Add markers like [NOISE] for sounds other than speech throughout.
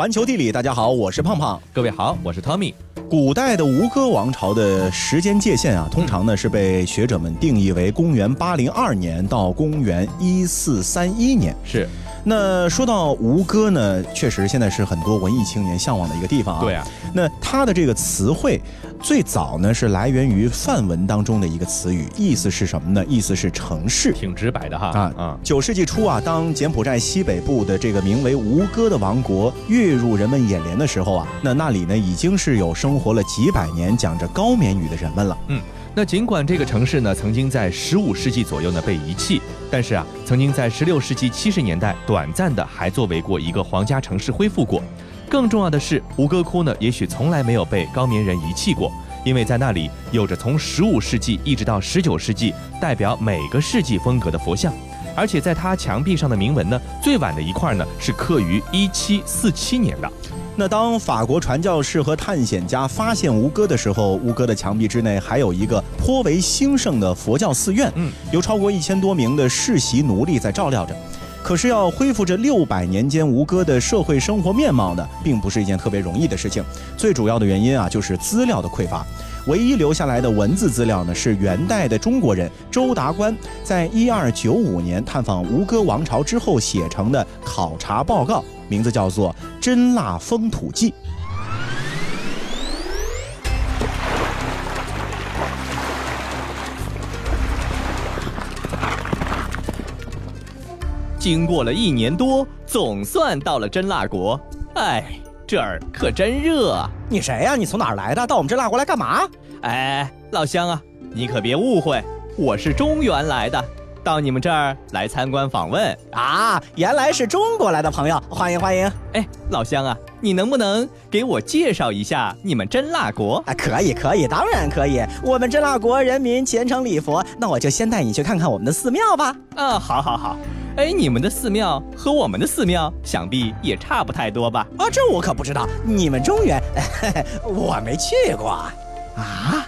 环球地理，大家好，我是胖胖。各位好，我是 Tommy。古代的吴哥王朝的时间界限啊，通常呢是被学者们定义为公元八零二年到公元一四三一年。是。那说到吴哥呢，确实现在是很多文艺青年向往的一个地方啊。对啊。那它的这个词汇，最早呢是来源于梵文当中的一个词语，意思是什么呢？意思是城市。挺直白的哈。啊啊。九世纪初啊，当柬埔寨西北部的这个名为吴哥的王国跃入人们眼帘的时候啊，那那里呢已经是有生活了几百年讲着高棉语的人们了。嗯。那尽管这个城市呢，曾经在十五世纪左右呢被遗弃，但是啊，曾经在十六世纪七十年代短暂的还作为过一个皇家城市恢复过。更重要的是，吴哥窟呢，也许从来没有被高棉人遗弃过，因为在那里有着从十五世纪一直到十九世纪代表每个世纪风格的佛像，而且在它墙壁上的铭文呢，最晚的一块呢是刻于一七四七年的。那当法国传教士和探险家发现吴哥的时候，吴哥的墙壁之内还有一个颇为兴盛的佛教寺院，嗯，有超过一千多名的世袭奴隶在照料着。可是要恢复这六百年间吴哥的社会生活面貌呢，并不是一件特别容易的事情。最主要的原因啊，就是资料的匮乏。唯一留下来的文字资料呢，是元代的中国人周达官在一二九五年探访吴哥王朝之后写成的考察报告。名字叫做《真腊风土记》。经过了一年多，总算到了真腊国。哎，这儿可真热啊！你谁呀？你从哪儿来的？到我们真腊国来干嘛？哎，老乡啊，你可别误会，我是中原来的。到你们这儿来参观访问啊！原来是中国来的朋友，欢迎欢迎！哎，老乡啊，你能不能给我介绍一下你们真腊国？啊，可以可以，当然可以。我们真腊国人民虔诚礼佛，那我就先带你去看看我们的寺庙吧。啊，好，好，好。哎，你们的寺庙和我们的寺庙想必也差不太多吧？啊，这我可不知道。你们中原，[LAUGHS] 我没去过。啊，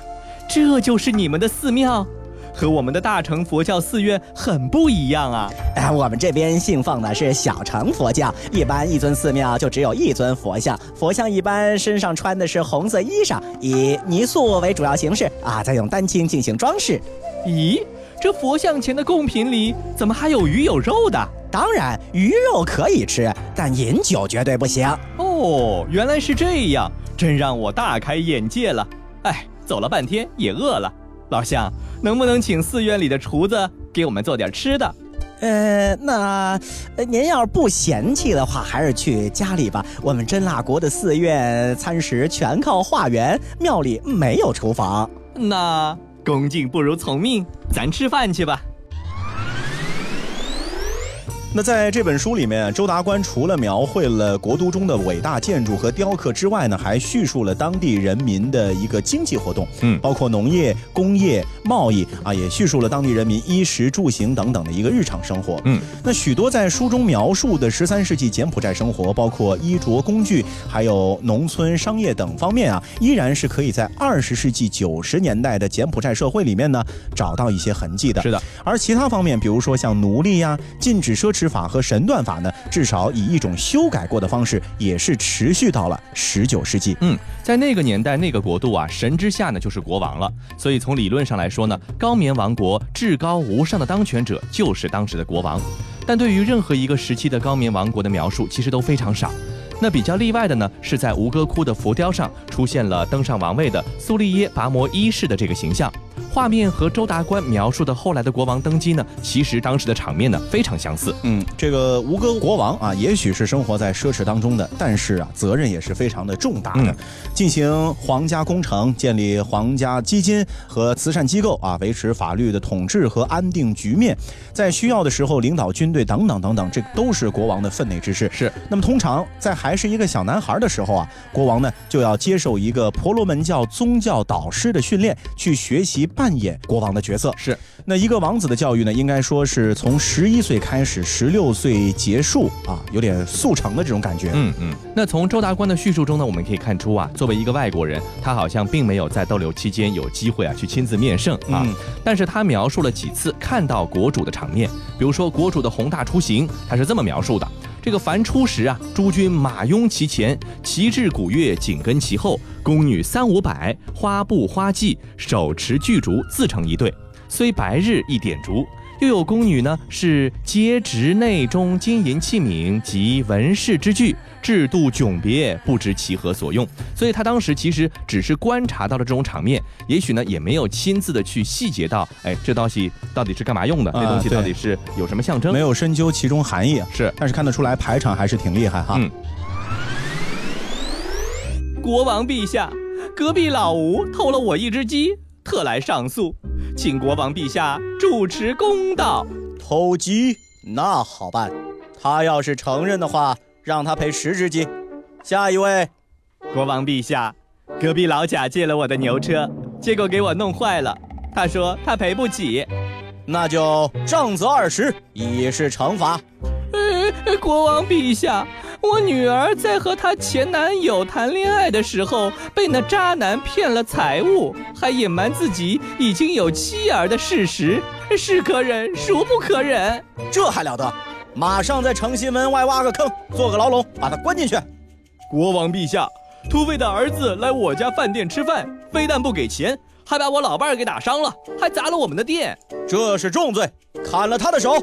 这就是你们的寺庙？和我们的大乘佛教寺院很不一样啊！哎，我们这边信奉的是小乘佛教，一般一尊寺庙就只有一尊佛像，佛像一般身上穿的是红色衣裳，以泥塑为主要形式啊，再用丹青进行装饰。咦，这佛像前的贡品里怎么还有鱼有肉的？当然，鱼肉可以吃，但饮酒绝对不行。哦，原来是这样，真让我大开眼界了。哎，走了半天也饿了。老乡，能不能请寺院里的厨子给我们做点吃的？呃，那您要是不嫌弃的话，还是去家里吧。我们真腊国的寺院餐食全靠化缘，庙里没有厨房。那恭敬不如从命，咱吃饭去吧。那在这本书里面，周达观除了描绘了国都中的伟大建筑和雕刻之外呢，还叙述了当地人民的一个经济活动，嗯，包括农业、工业、贸易啊，也叙述了当地人民衣食住行等等的一个日常生活，嗯。那许多在书中描述的十三世纪柬埔寨生活，包括衣着、工具，还有农村商业等方面啊，依然是可以在二十世纪九十年代的柬埔寨社会里面呢找到一些痕迹的。是的。而其他方面，比如说像奴隶呀、禁止奢侈。之法和神断法呢，至少以一种修改过的方式，也是持续到了十九世纪。嗯，在那个年代、那个国度啊，神之下呢就是国王了。所以从理论上来说呢，高棉王国至高无上的当权者就是当时的国王。但对于任何一个时期的高棉王国的描述，其实都非常少。那比较例外的呢，是在吴哥窟的浮雕上出现了登上王位的苏利耶拔摩一世的这个形象。画面和周达官描述的后来的国王登基呢，其实当时的场面呢非常相似。嗯，这个吴哥国王啊，也许是生活在奢侈当中的，但是啊，责任也是非常的重大的，进行皇家工程、建立皇家基金和慈善机构啊，维持法律的统治和安定局面，在需要的时候领导军队等等等等，这都是国王的分内之事。是。那么通常在还是一个小男孩的时候啊，国王呢就要接受一个婆罗门教宗教导师的训练，去学习。扮演国王的角色是，那一个王子的教育呢，应该说是从十一岁开始，十六岁结束啊，有点速成的这种感觉。嗯嗯。那从周达官的叙述中呢，我们可以看出啊，作为一个外国人，他好像并没有在逗留期间有机会啊去亲自面圣啊。但是他描述了几次看到国主的场面，比如说国主的宏大出行，他是这么描述的。这个凡初时啊，诸君马拥其前，旗帜鼓乐紧跟其后，宫女三五百，花布花髻，手持巨烛，自成一对。虽白日一点烛。又有宫女呢，是皆执内中金银器皿及文饰之具，制度迥别，不知其何所用。所以他当时其实只是观察到了这种场面，也许呢也没有亲自的去细节到，哎，这东西到底是干嘛用的？啊那东西到底是有什么象征？没有深究其中含义啊。是但是看得出来排场还是挺厉害哈。嗯国王陛下，隔壁老吴偷了我一只鸡，特来上诉，请国王陛下主持公道。偷鸡那好办，他要是承认的话，让他赔十只鸡。下一位，国王陛下，隔壁老贾借了我的牛车，结果给我弄坏了，他说他赔不起。那就杖责二十，以示惩罚。呃，国王陛下，我女儿在和她前男友谈恋爱的时候，被那渣男骗了财物，还隐瞒自己已经有妻儿的事实，是可忍，孰不可忍？这还了得！马上在城西门外挖个坑，做个牢笼，把他关进去。国王陛下，土匪的儿子来我家饭店吃饭，非但不给钱，还把我老伴儿给打伤了，还砸了我们的店。这是重罪，砍了他的手。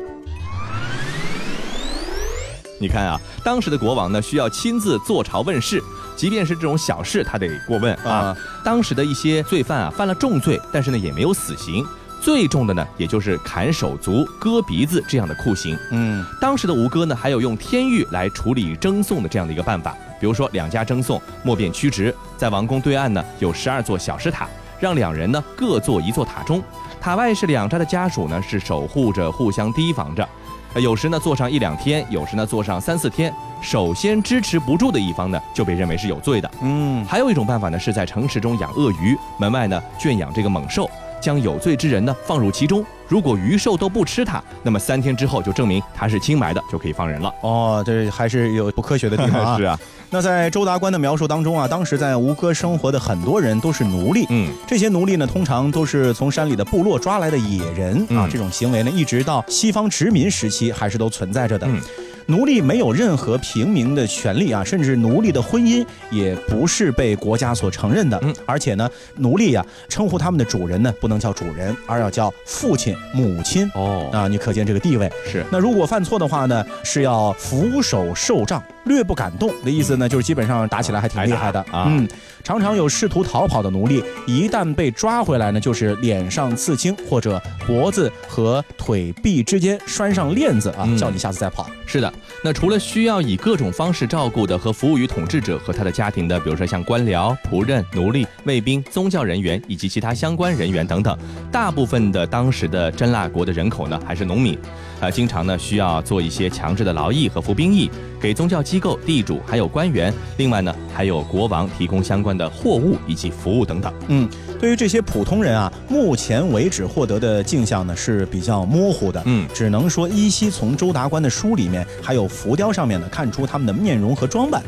你看啊，当时的国王呢，需要亲自坐朝问事，即便是这种小事，他得过问啊。啊当时的一些罪犯啊，犯了重罪，但是呢，也没有死刑。最重的呢，也就是砍手足、割鼻子这样的酷刑。嗯，当时的吴哥呢，还有用天狱来处理争讼的这样的一个办法。比如说，两家争讼，莫辩曲直，在王宫对岸呢有十二座小石塔，让两人呢各坐一座塔中，塔外是两家的家属呢是守护着，互相提防着。呃有时呢坐上一两天，有时呢坐上三四天。首先支持不住的一方呢，就被认为是有罪的。嗯，还有一种办法呢，是在城池中养鳄鱼，门外呢圈养这个猛兽，将有罪之人呢放入其中。如果鱼兽都不吃它，那么三天之后就证明它是清白的，就可以放人了。哦，这还是有不科学的地方啊。[LAUGHS] 是啊，那在周达官的描述当中啊，当时在吴哥生活的很多人都是奴隶。嗯，这些奴隶呢，通常都是从山里的部落抓来的野人啊。嗯这种行为呢，一直到西方殖民时期还是都存在着的。嗯奴隶没有任何平民的权利啊，甚至奴隶的婚姻也不是被国家所承认的。嗯而且呢，奴隶呀、称呼他们的主人呢，不能叫主人，而要叫父亲、母亲。哦，啊，你可见这个地位。是，那如果犯错的话呢，是要俯首受杖，略不敢动的意思呢，就是基本上打起来还挺厉害的。啊嗯，常常有试图逃跑的奴隶，一旦被抓回来呢，就是脸上刺青，或者脖子和腿臂之间拴上链子啊，嗯。叫你下次再跑。是的。那除了需要以各种方式照顾的和服务于统治者和他的家庭的，比如说像官僚、仆人、奴隶、卫兵、宗教人员以及其他相关人员等等，大部分的当时的真腊国的人口呢还是农民，啊，经常呢需要做一些强制的劳役和服兵役，给宗教机构、地主还有官员，另外呢还有国王提供相关的货物以及服务等等。嗯，对于这些普通人啊，目前为止获得的镜像呢是比较模糊的。嗯只能说依稀从周达官的书里面还有浮雕上面呢看出他们的面容和装扮。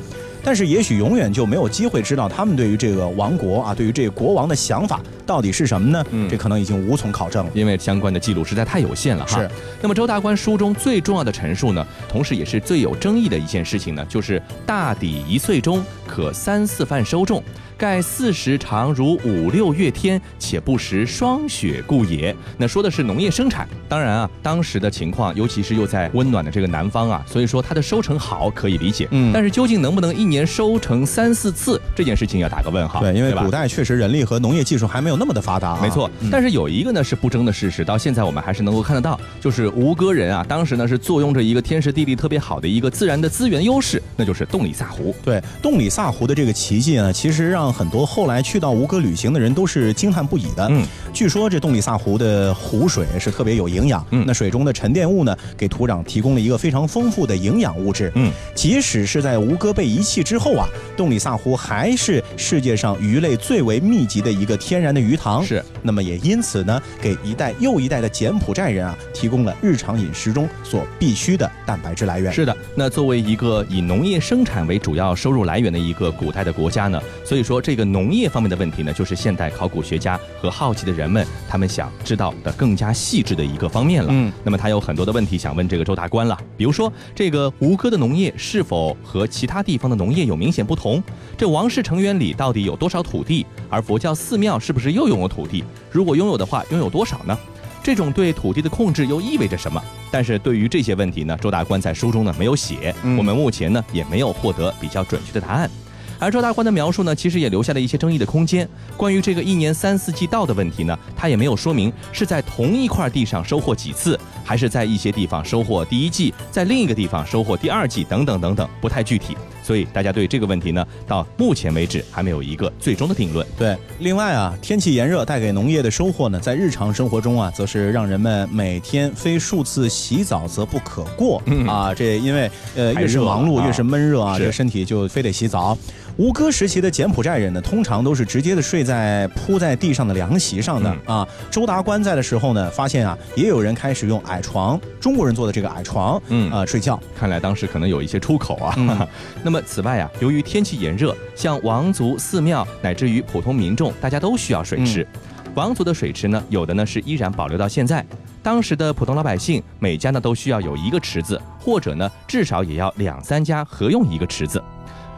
但是也许永远就没有机会知道他们对于这个王国啊，对于这个国王的想法到底是什么呢？嗯这可能已经无从考证了。因为相关的记录实在太有限了哈。是。那么周大观书中最重要的陈述呢，同时也是最有争议的一件事情呢，就是大抵一岁中可三四饭收种，盖四时长如五六月天，且不时霜雪故也。那说的是农业生产。当然啊，当时的情况，尤其是又在温暖的这个南方啊，所以说它的收成好可以理解。嗯但是究竟能不能一年收成三四次，这件事情要打个问号。对，因为古代确实人力和农业技术还没有那么的发达、啊。没错，但是有一个呢是不争的事实，到现在我们还是能够看得到，就是吴哥人啊，当时呢是坐拥着一个天时地利特别好的一个自然的资源优势，那就是洞里萨湖。对，洞里萨湖的这个奇迹呢，其实让很多后来去到吴哥旅行的人都是惊叹不已的。嗯，据说这洞里萨湖的湖水是特别有营养，嗯那水中的沉淀物呢，给土壤提供了一个非常丰富的营养物质。嗯，即使是在吴哥被遗弃之后啊，洞里萨湖还是世界上鱼类最为密集的一个天然的鱼塘。是，那么也因此呢，给一代又一代的柬埔寨人啊，提供了日常饮食中所必需的蛋白质来源。是的，那作为一个以农业生产为主要收入来源的一个古代的国家呢，所以说这个农业方面的问题呢，就是现代考古学家和好奇的人们他们想知道的更加细致的一个方面了。嗯，那么他有很多的问题想问这个周大官了，比如说这个吴哥的农业是否和其他地方的农业有明显不同？这王室成员里到底有多少土地？而佛教寺庙是不是又拥有土地？如果拥有的话，拥有多少呢？这种对土地的控制又意味着什么？但是对于这些问题呢，周大官在书中呢没有写，嗯我们目前呢也没有获得比较准确的答案。而周大官的描述呢，其实也留下了一些争议的空间。关于这个一年三四季稻的问题呢，他也没有说明是在同一块地上收获几次，还是在一些地方收获第一季，在另一个地方收获第二季，等等等等，不太具体。所以大家对这个问题呢，到目前为止还没有一个最终的定论。对，另外啊，天气炎热带给农业的收获呢，在日常生活中啊，则是让人们每天非数次洗澡则不可过、嗯啊。这因为呃越是忙碌啊越是闷热啊，是这身体就非得洗澡。吴哥时期的柬埔寨人呢，通常都是直接的睡在铺在地上的凉席上的、啊。周达官在的时候呢，发现啊，也有人开始用矮床，中国人做的这个矮床，嗯啊睡觉。看来当时可能有一些出口啊。嗯 [LAUGHS] 那么此外啊，由于天气炎热，像王族、寺庙乃至于普通民众，大家都需要水池。王族的水池呢，有的呢是依然保留到现在。当时的普通老百姓，每家呢都需要有一个池子，或者呢至少也要两三家合用一个池子。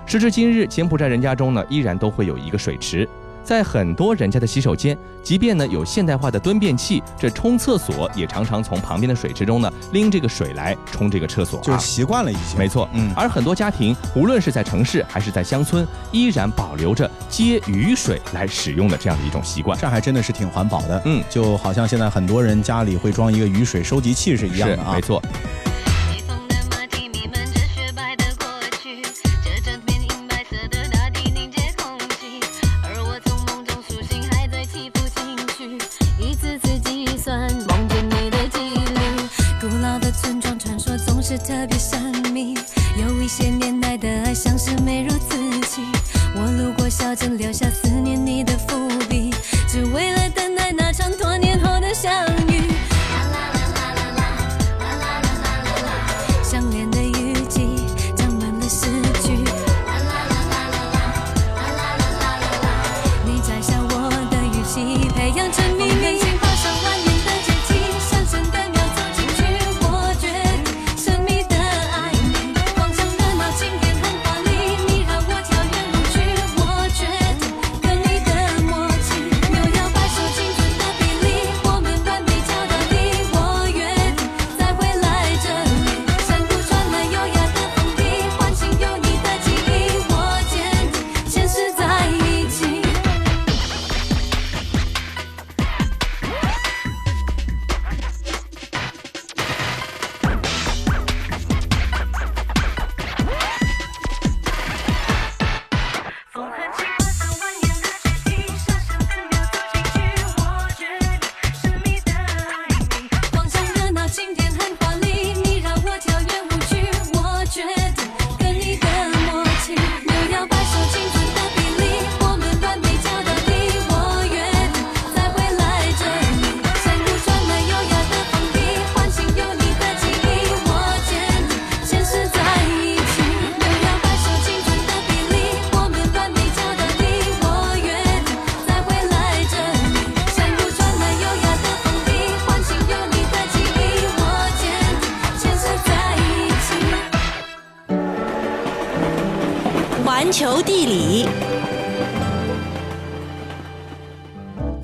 时至今日，柬埔寨人家中呢依然都会有一个水池。在很多人家的洗手间，即便呢有现代化的蹲便器，这冲厕所也常常从旁边的水池中呢拎这个水来冲这个厕所、啊。就是习惯了已经。没错，嗯而很多家庭，无论是在城市还是在乡村，依然保留着接雨水来使用的这样的一种习惯。这还真的是挺环保的，嗯就好像现在很多人家里会装一个雨水收集器是一样的啊没。错，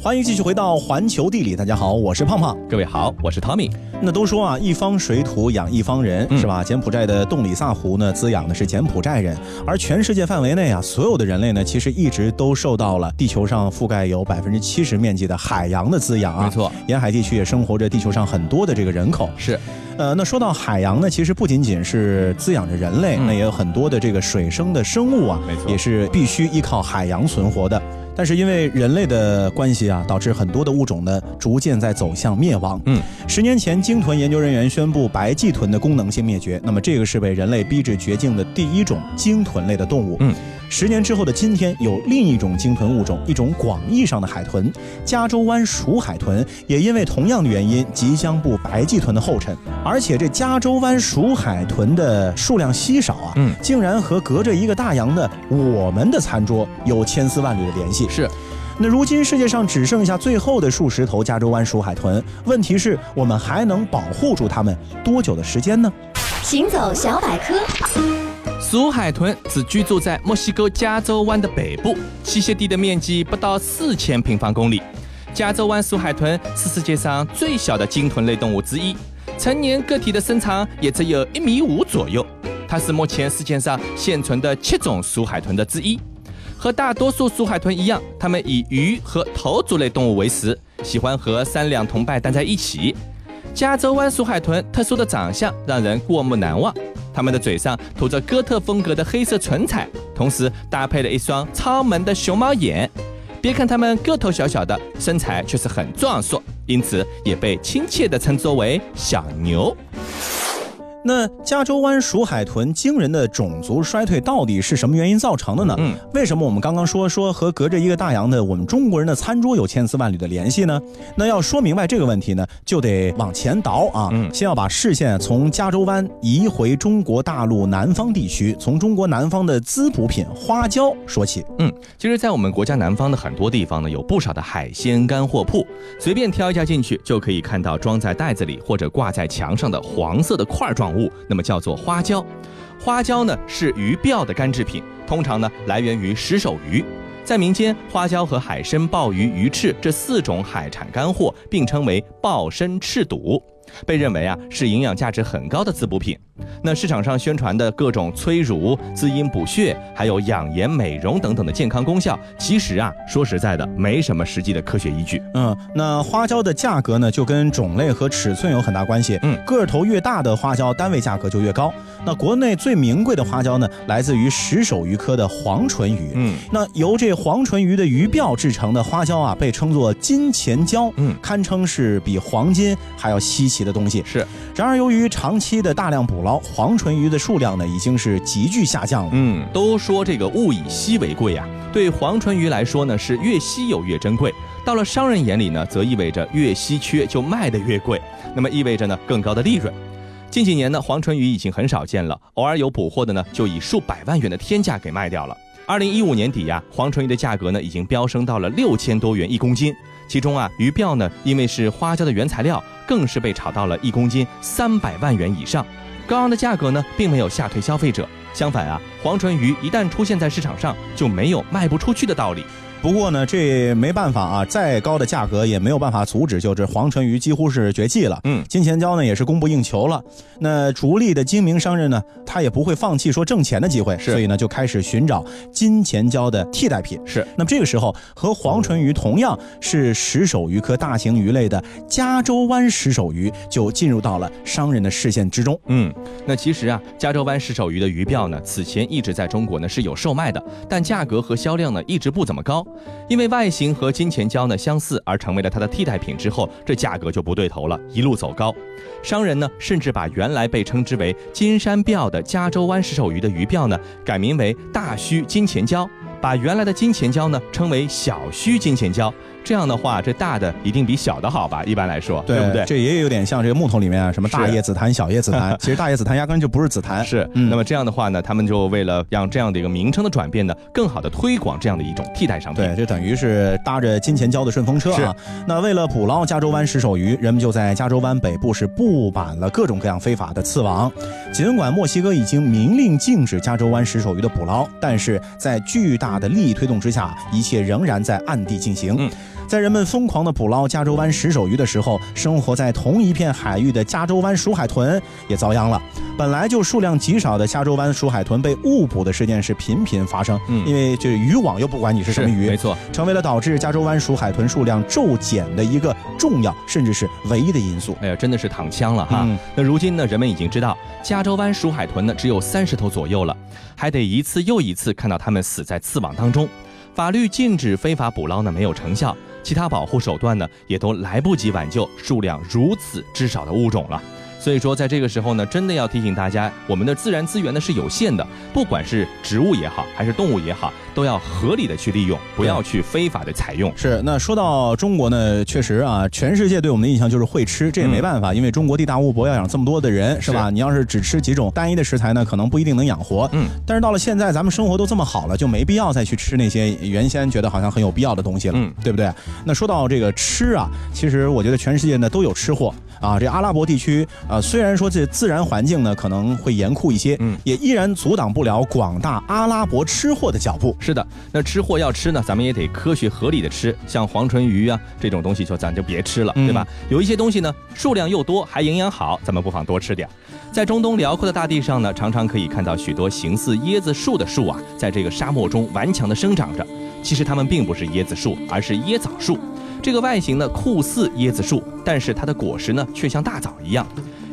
欢迎继续回到环球地理，大家好，我是胖胖。各位好，我是 Tommy。那都说啊，一方水土养一方人，嗯是吧？柬埔寨的洞里萨湖呢，滋养的是柬埔寨人，而全世界范围内啊，所有的人类呢，其实一直都受到了地球上覆盖有百分之七十面积的海洋的滋养啊。没错，沿海地区也生活着地球上很多的这个人口。是呃，那说到海洋呢，其实不仅仅是滋养着人类，嗯那也有很多的这个水生的生物啊，没错也是必须依靠海洋存活的。但是因为人类的关系啊，导致很多的物种呢逐渐在走向灭亡。嗯，十年前，鲸豚研究人员宣布白鳍豚的功能性灭绝，那么这个是被人类逼至绝境的第一种鲸豚类的动物。嗯。十年之后的今天，有另一种鲸豚物种，一种广义上的海豚——加州湾鼠海豚，也因为同样的原因，即将步白鳍豚的后尘。而且这加州湾鼠海豚的数量稀少啊，嗯竟然和隔着一个大洋的我们的餐桌有千丝万缕的联系。是。那如今世界上只剩下最后的数十头加州湾鼠海豚，问题是我们还能保护住它们多久的时间呢？行走小百科，鼠海豚只居住在墨西哥加州湾的北部，栖息地的面积不到四千平方公里。加州湾鼠海豚是世界上最小的鲸豚类动物之一，成年个体的身长也只有一米五左右。它是目前世界上现存的七种鼠海豚的之一。和大多数鼠海豚一样，它们以鱼和头足类动物为食，喜欢和三两同伴待在一起。加州湾鼠海豚特殊的长相让人过目难忘，他们的嘴上涂着哥特风格的黑色唇彩，同时搭配了一双超萌的熊猫眼。别看他们个头小小的，身材却是很壮硕，因此也被亲切地称作为小牛。那加州湾鼠海豚惊人的种族衰退到底是什么原因造成的呢？嗯，为什么我们刚刚说说和隔着一个大洋的我们中国人的餐桌有千丝万缕的联系呢？那要说明白这个问题呢，就得往前倒啊，嗯先要把视线从加州湾移回中国大陆南方地区，从中国南方的滋补品花椒说起。嗯，其实，在我们国家南方的很多地方呢，有不少的海鲜干货铺，随便挑一家进去，就可以看到装在袋子里或者挂在墙上的黄色的块状物，那么叫做花椒。花椒呢是鱼鳔的干制品，通常呢来源于石首鱼。在民间，花椒和海参、鲍鱼、鱼翅这四种海产干货并称为鲍参翅肚，被认为啊是营养价值很高的滋补品。那市场上宣传的各种催乳、滋阴补血，还有养颜美容等等的健康功效，其实啊说实在的，没什么实际的科学依据。嗯，那花椒的价格呢，就跟种类和尺寸有很大关系。嗯个头越大的花椒，单位价格就越高。那国内最名贵的花椒呢，来自于石首鱼科的黄唇鱼。嗯，那由这黄唇鱼的鱼鳔制成的花椒啊，被称作金钱椒，嗯堪称是比黄金还要稀奇的东西。是，然而由于长期的大量捕捞，黄唇鱼的数量呢，已经是急剧下降了。嗯，都说这个物以稀为贵呀、对黄唇鱼来说呢，是越稀有越珍贵。到了商人眼里呢，则意味着越稀缺就卖得越贵，那么意味着呢更高的利润。近几年呢，黄唇鱼已经很少见了，偶尔有捕获的呢，就以数百万元的天价给卖掉了。二零一五年底呀、黄唇鱼的价格呢已经飙升到了六千多元一公斤，其中啊，鱼鳔呢因为是花椒的原材料，更是被炒到了一公斤三百万元以上。高昂的价格呢，并没有吓退消费者，相反啊，黄唇鱼一旦出现在市场上，就没有卖不出去的道理。不过呢，这没办法啊，再高的价格也没有办法阻止，就是黄唇鱼几乎是绝迹了。嗯金钱椒呢也是供不应求了。那逐利的精明商人呢，他也不会放弃说挣钱的机会，是所以呢就开始寻找金钱椒的替代品。是，那么这个时候，和黄唇鱼同样是石首鱼科大型鱼类的加州湾石首鱼就进入到了商人的视线之中。嗯，那其实啊，加州湾石首鱼的鱼鳔呢，此前一直在中国呢是有售卖的，但价格和销量呢一直不怎么高，因为外形和金钱椒呢相似，而成为了它的替代品之后，这价格就不对头了，一路走高。商人呢甚至把原来被称之为金山鳔的加州湾石首鱼的鱼鳔呢改名为大须金钱椒，把原来的金钱椒呢称为小须金钱椒。这样的话，这大的一定比小的好吧？一般来说，对不对？这也有点像这个木头里面啊，什么大叶紫檀、小叶紫檀，[LAUGHS] 其实大叶紫檀压根就不是紫檀。是，嗯那么这样的话呢，他们就为了让这样的一个名称的转变呢，更好的推广这样的一种替代商品。对，这等于是搭着金钱交的顺风车啊。那为了捕捞加州湾石首鱼，人们就在加州湾北部是布满了各种各样非法的刺网。尽管墨西哥已经明令禁止加州湾石首鱼的捕捞，但是在巨大的利益推动之下，一切仍然在暗地进行。嗯在人们疯狂的捕捞加州湾石首鱼的时候，生活在同一片海域的加州湾鼠海豚也遭殃了。本来就数量极少的加州湾鼠海豚被误捕的事件是频频发生，嗯因为这渔网又不管你是什么鱼，没错。成为了导致加州湾鼠海豚数量骤减的一个重要甚至是唯一的因素。哎呀，真的是躺枪了哈。嗯那如今呢，人们已经知道加州湾鼠海豚呢只有三十头左右了，还得一次又一次看到它们死在刺网当中。法律禁止非法捕捞呢没有成效，其他保护手段呢也都来不及挽救数量如此之少的物种了。所以说，在这个时候呢，真的要提醒大家，我们的自然资源呢是有限的，不管是植物也好，还是动物也好，都要合理的去利用，不要去非法的采用。是，那说到中国呢，确实啊，全世界对我们的印象就是会吃，这也没办法，因为中国地大物博，要养这么多的人，是吧？是你要是只吃几种单一的食材呢，可能不一定能养活。嗯，但是到了现在，咱们生活都这么好了，就没必要再去吃那些原先觉得好像很有必要的东西了，嗯对不对？那说到这个吃啊，其实我觉得全世界呢都有吃货啊。这阿拉伯地区啊，虽然说这自然环境呢可能会严酷一些，嗯，也依然阻挡不了广大阿拉伯吃货的脚步。是的，那吃货要吃呢，咱们也得科学合理的吃，像黄唇鱼啊这种东西就咱就别吃了，嗯对吧？有一些东西呢，数量又多，还营养好，咱们不妨多吃点。在中东辽阔的大地上呢，常常可以看到许多形似椰子树的树啊，在这个沙漠中顽强地生长着。其实它们并不是椰子树，而是椰枣树。这个外形呢酷似椰子树，但是它的果实呢却像大枣一样。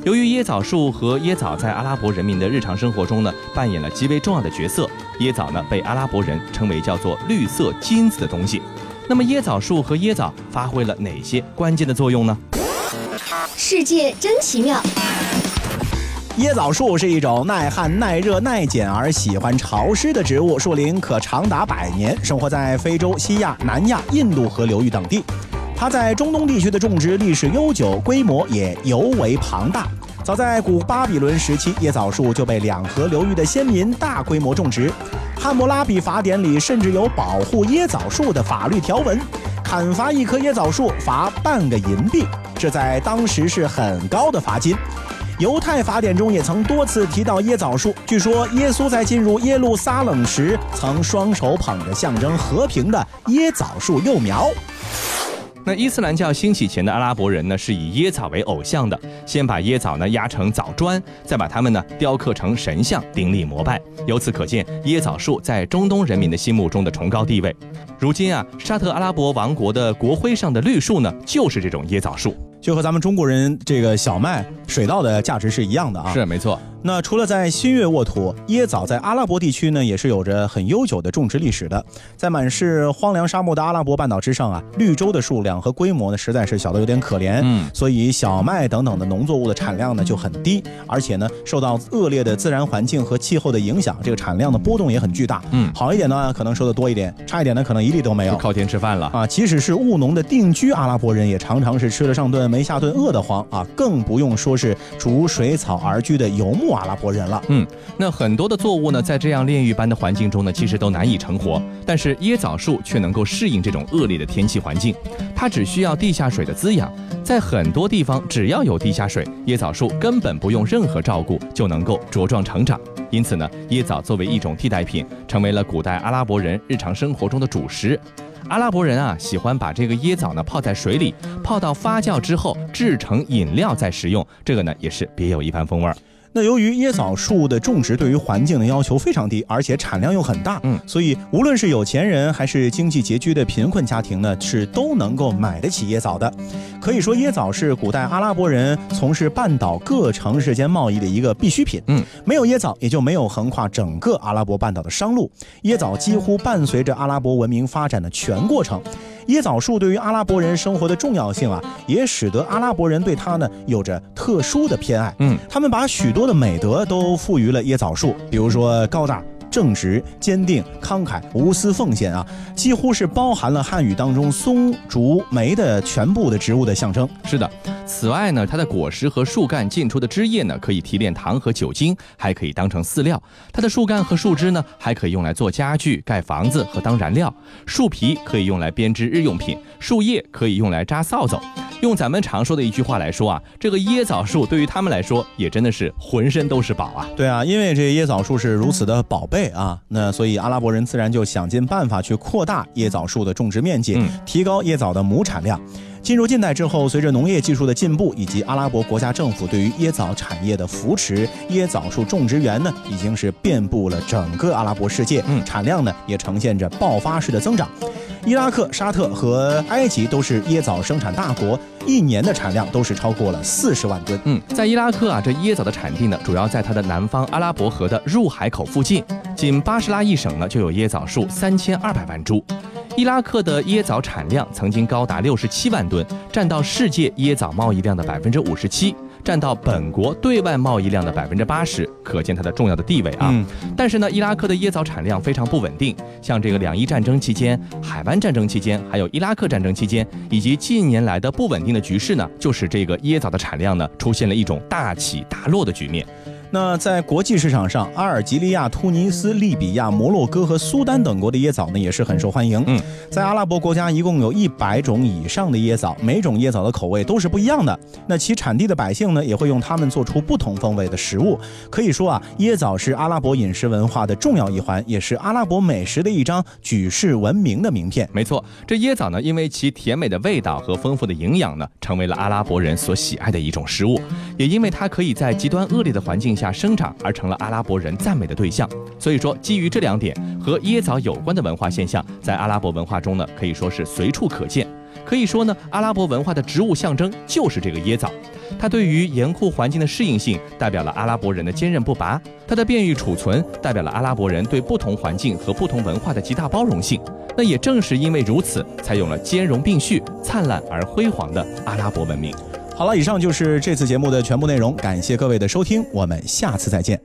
由于椰枣树和椰枣在阿拉伯人民的日常生活中呢扮演了极为重要的角色，椰枣呢被阿拉伯人称为叫做绿色金子的东西。那么椰枣树和椰枣发挥了哪些关键的作用呢？世界真奇妙。椰枣树是一种耐旱、耐热、耐碱而喜欢潮湿的植物，树龄可长达百年，生活在非洲、西亚、南亚、印度河流域等地。它在中东地区的种植历史悠久，规模也尤为庞大。早在古巴比伦时期，椰枣树就被两河流域的先民大规模种植。汉谟拉比法典里甚至有保护椰枣树的法律条文，砍伐一棵椰枣树罚半个银币，这在当时是很高的罚金。犹太法典中也曾多次提到椰枣树。据说耶稣在进入耶路撒冷时，曾双手捧着象征和平的椰枣树幼苗。那伊斯兰教兴起前的阿拉伯人呢，是以椰枣为偶像的，先把椰枣呢压成枣砖，再把它们呢雕刻成神像，顶礼膜拜。由此可见，椰枣树在中东人民的心目中的崇高地位。如今啊，沙特阿拉伯王国的国徽上的绿树呢，就是这种椰枣树。就和咱们中国人这个小麦、水稻的价值是一样的啊。是没错。那除了在新月沃土，椰枣在阿拉伯地区呢，也是有着很悠久的种植历史的。在满是荒凉沙漠的阿拉伯半岛之上啊，绿洲的数量和规模呢，实在是小得有点可怜。嗯所以小麦等等的农作物的产量呢就很低，而且呢，受到恶劣的自然环境和气候的影响，这个产量的波动也很巨大。嗯好一点呢，可能收的多一点；差一点呢，可能一粒都没有。靠天吃饭了。啊，即使是务农的定居阿拉伯人，也常常是吃了上顿没下顿，饿得慌啊！更不用说是逐水草而居的游牧阿拉伯人了。嗯，那很多的作物呢，在这样炼狱般的环境中呢，其实都难以成活。但是椰枣树却能够适应这种恶劣的天气环境，它只需要地下水的滋养，在很多地方只要有地下水，椰枣树根本不用任何照顾就能够茁壮成长。因此呢，椰枣作为一种替代品，成为了古代阿拉伯人日常生活中的主食。阿拉伯人啊，喜欢把这个椰枣呢泡在水里，泡到发酵之后制成饮料再食用，这个呢也是别有一番风味儿。那由于椰枣树的种植对于环境的要求非常低，而且产量又很大，嗯所以无论是有钱人还是经济拮据的贫困家庭呢，是都能够买得起椰枣的。可以说，椰枣是古代阿拉伯人从事半岛各城市间贸易的一个必需品。嗯，没有椰枣，也就没有横跨整个阿拉伯半岛的商路。椰枣几乎伴随着阿拉伯文明发展的全过程。椰枣树对于阿拉伯人生活的重要性啊，也使得阿拉伯人对它呢有着特殊的偏爱。嗯，他们把许多的美德都赋予了椰枣树，比如说高大。正直、坚定、慷慨、无私奉献啊，几乎是包含了汉语当中松、竹、梅的全部的植物的象征。是的，此外呢，它的果实和树干浸出的汁液呢，可以提炼糖和酒精，还可以当成饲料。它的树干和树枝呢，还可以用来做家具、盖房子和当燃料。树皮可以用来编织日用品，树叶可以用来扎扫帚。用咱们常说的一句话来说啊，这个椰枣树对于他们来说，也真的是浑身都是宝啊。对啊，因为这椰枣树是如此的宝贝啊，那所以阿拉伯人自然就想尽办法去扩大椰枣树的种植面积，嗯提高椰枣的亩产量。进入近代之后，随着农业技术的进步以及阿拉伯国家政府对于椰枣产业的扶持，椰枣树种植园呢已经是遍布了整个阿拉伯世界，嗯产量呢也呈现着爆发式的增长。伊拉克、沙特和埃及都是椰枣生产大国，一年的产量都是超过了四十万吨。嗯，在伊拉克啊，这椰枣的产地呢，主要在它的南方阿拉伯河的入海口附近。仅巴士拉一省呢，就有椰枣树三千二百万株。伊拉克的椰枣产量曾经高达六十七万吨，占到世界椰枣贸易量的百分之五十七。占到本国对外贸易量的百分之八十，可见它的重要的地位啊。嗯但是呢，伊拉克的椰枣产量非常不稳定，像这个两伊战争期间、海湾战争期间，还有伊拉克战争期间，以及近年来的不稳定的局势呢，就使这个椰枣的产量呢出现了一种大起大落的局面。那在国际市场上，阿尔及利亚、突尼斯、利比亚、摩洛哥和苏丹等国的椰枣呢也是很受欢迎。嗯，在阿拉伯国家一共有一百种以上的椰枣，每种椰枣的口味都是不一样的。那其产地的百姓呢也会用它们做出不同风味的食物。可以说啊，椰枣是阿拉伯饮食文化的重要一环，也是阿拉伯美食的一张举世闻名的名片。没错，这椰枣呢，因为其甜美的味道和丰富的营养呢，成为了阿拉伯人所喜爱的一种食物。也因为它可以在极端恶劣的环境下生长，而成了阿拉伯人赞美的对象。所以说，基于这两点，和椰枣有关的文化现象，在阿拉伯文化中呢，可以说是随处可见。可以说呢，阿拉伯文化的植物象征就是这个椰枣。它对于严酷环境的适应性，代表了阿拉伯人的坚韧不拔；它的便于储存，代表了阿拉伯人对不同环境和不同文化的极大包容性。那也正是因为如此，才有了兼容并蓄、灿烂而辉煌的阿拉伯文明。好了，以上就是这次节目的全部内容，感谢各位的收听，我们下次再见。